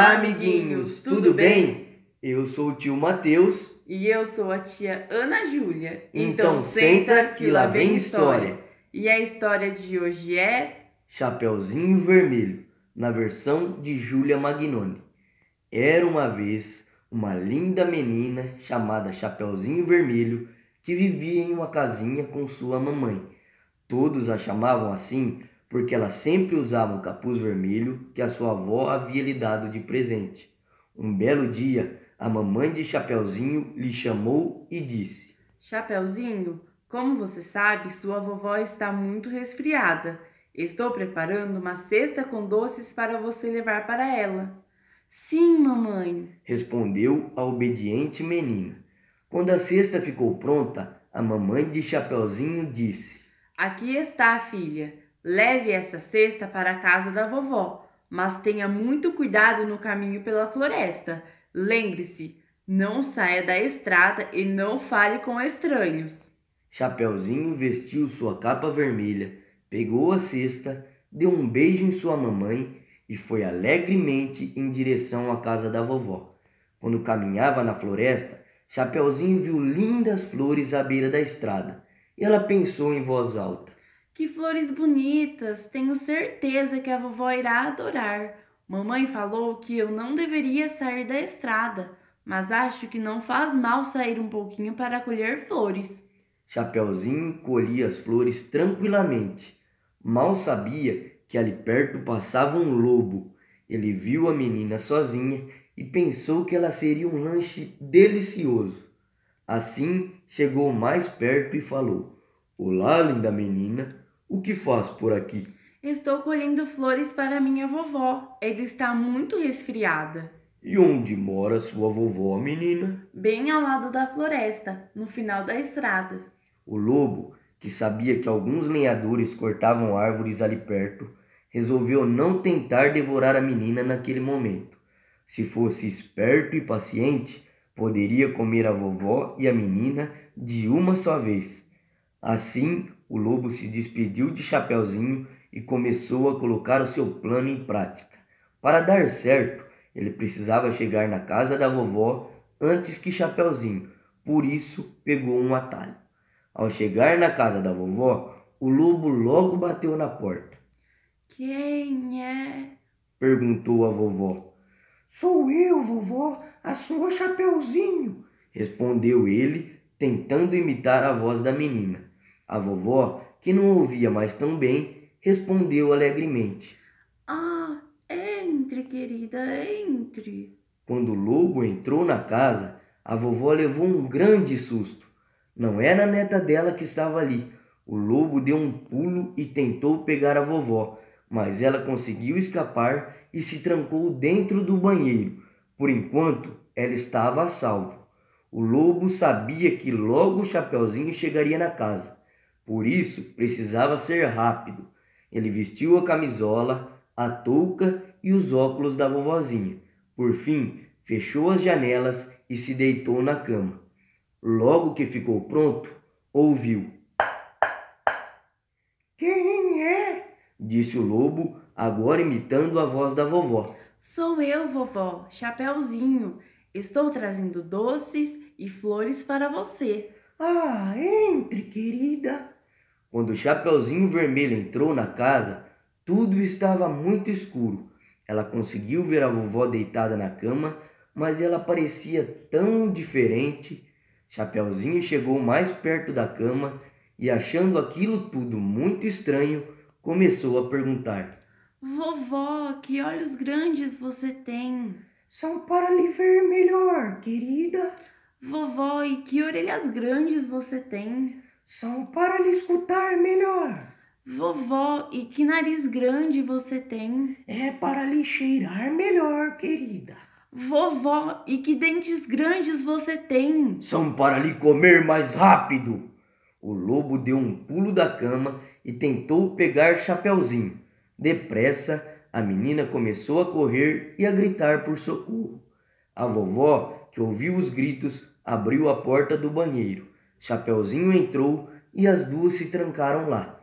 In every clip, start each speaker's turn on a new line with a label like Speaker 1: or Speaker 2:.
Speaker 1: Olá, amiguinhos, tudo bem? Eu sou o tio Matheus.
Speaker 2: E eu sou a tia Ana Júlia.
Speaker 1: Então senta que lá vem história.
Speaker 2: E a história de hoje é
Speaker 1: Chapeuzinho Vermelho, na versão de Júlia Magnoni. Era uma vez uma linda menina chamada Chapeuzinho Vermelho que vivia em uma casinha com sua mamãe. Todos a chamavam assim porque ela sempre usava um capuz vermelho que a sua avó havia lhe dado de presente. Um belo dia, a mamãe de Chapeuzinho lhe chamou e disse:
Speaker 2: Chapeuzinho, como você sabe, sua vovó está muito resfriada. Estou preparando uma cesta com doces para você levar para ela. Sim, mamãe,
Speaker 1: respondeu a obediente menina. Quando a cesta ficou pronta, a mamãe de Chapeuzinho disse:
Speaker 2: Aqui está, filha. Leve essa cesta para a casa da vovó, mas tenha muito cuidado no caminho pela floresta. Lembre-se, não saia da estrada e não fale com estranhos.
Speaker 1: Chapeuzinho vestiu sua capa vermelha, pegou a cesta, deu um beijo em sua mamãe e foi alegremente em direção à casa da vovó. Quando caminhava na floresta, Chapeuzinho viu lindas flores à beira da estrada e ela pensou em voz alta:
Speaker 2: que flores bonitas! Tenho certeza que a vovó irá adorar. Mamãe falou que eu não deveria sair da estrada, mas acho que não faz mal sair um pouquinho para colher flores.
Speaker 1: Chapeuzinho colhia as flores tranquilamente. Mal sabia que ali perto passava um lobo. Ele viu a menina sozinha e pensou que ela seria um lanche delicioso. Assim chegou mais perto e falou: Olá, linda menina, o que faz por aqui?
Speaker 2: Estou colhendo flores para minha vovó. Ela está muito resfriada.
Speaker 1: E onde mora sua vovó, menina?
Speaker 2: Bem ao lado da floresta, no final da estrada.
Speaker 1: O lobo, que sabia que alguns lenhadores cortavam árvores ali perto, resolveu não tentar devorar a menina naquele momento. Se fosse esperto e paciente, poderia comer a vovó e a menina de uma só vez. Assim, o lobo se despediu de Chapeuzinho e começou a colocar o seu plano em prática. Para dar certo, ele precisava chegar na casa da vovó antes que Chapeuzinho, por isso pegou um atalho. Ao chegar na casa da vovó, o lobo logo bateu na porta.
Speaker 2: Quem é?
Speaker 1: perguntou a vovó.
Speaker 3: Sou eu, vovó, a sua Chapeuzinho,
Speaker 1: respondeu ele, tentando imitar a voz da menina. A vovó, que não ouvia mais tão bem, respondeu alegremente:
Speaker 2: Ah, entre, querida, entre.
Speaker 1: Quando o lobo entrou na casa, a vovó levou um grande susto. Não era a neta dela que estava ali. O lobo deu um pulo e tentou pegar a vovó, mas ela conseguiu escapar e se trancou dentro do banheiro. Por enquanto, ela estava a salvo. O lobo sabia que logo o Chapeuzinho chegaria na casa. Por isso, precisava ser rápido. Ele vestiu a camisola, a touca e os óculos da vovozinha. Por fim, fechou as janelas e se deitou na cama. Logo que ficou pronto, ouviu.
Speaker 3: Quem é?
Speaker 1: disse o lobo, agora imitando a voz da vovó.
Speaker 2: Sou eu, vovó, Chapeuzinho. Estou trazendo doces e flores para você.
Speaker 3: Ah, entre, querida.
Speaker 1: Quando o Chapeuzinho Vermelho entrou na casa, tudo estava muito escuro. Ela conseguiu ver a vovó deitada na cama, mas ela parecia tão diferente. Chapeuzinho chegou mais perto da cama e, achando aquilo tudo muito estranho, começou a perguntar:
Speaker 2: Vovó, que olhos grandes você tem?
Speaker 3: São para lhe ver melhor, querida.
Speaker 2: Vovó, e que orelhas grandes você tem?
Speaker 3: São para lhe escutar melhor.
Speaker 2: Vovó, e que nariz grande você tem?
Speaker 3: É para lhe cheirar melhor, querida.
Speaker 2: Vovó, e que dentes grandes você tem?
Speaker 1: São para lhe comer mais rápido. O lobo deu um pulo da cama e tentou pegar Chapeuzinho. Depressa, a menina começou a correr e a gritar por socorro. A vovó, que ouviu os gritos, abriu a porta do banheiro. Chapeuzinho entrou e as duas se trancaram lá.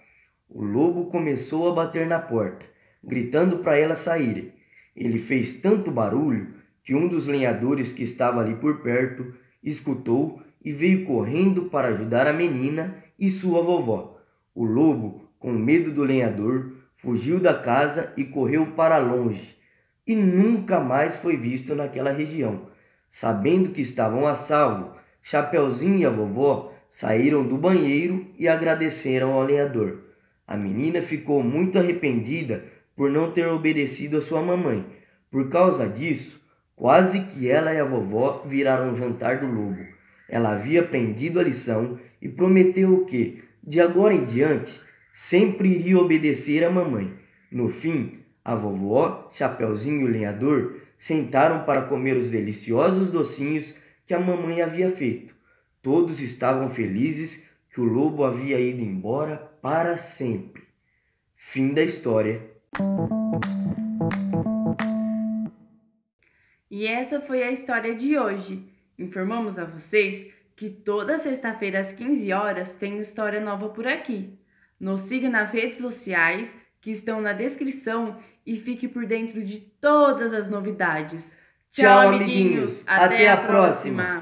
Speaker 1: O lobo começou a bater na porta, gritando para elas saírem. Ele fez tanto barulho que um dos lenhadores que estava ali por perto escutou e veio correndo para ajudar a menina e sua vovó. O lobo, com medo do lenhador, fugiu da casa e correu para longe, e nunca mais foi visto naquela região. Sabendo que estavam a salvo, Chapeuzinho e a vovó saíram do banheiro e agradeceram ao lenhador. A menina ficou muito arrependida por não ter obedecido a sua mamãe. Por causa disso, quase que ela e a vovó viraram o jantar do lobo. Ela havia aprendido a lição e prometeu que, de agora em diante, sempre iria obedecer à mamãe. No fim, a vovó, Chapeuzinho e o lenhador sentaram para comer os deliciosos docinhos que a mamãe havia feito. Todos estavam felizes que o lobo havia ido embora para sempre. Fim da história.
Speaker 2: E essa foi a história de hoje. Informamos a vocês que toda sexta-feira às 15 horas tem história nova por aqui. Nos siga nas redes sociais que estão na descrição e fique por dentro de todas as novidades.
Speaker 1: Tchau, amiguinhos. Até, Até a próxima. próxima.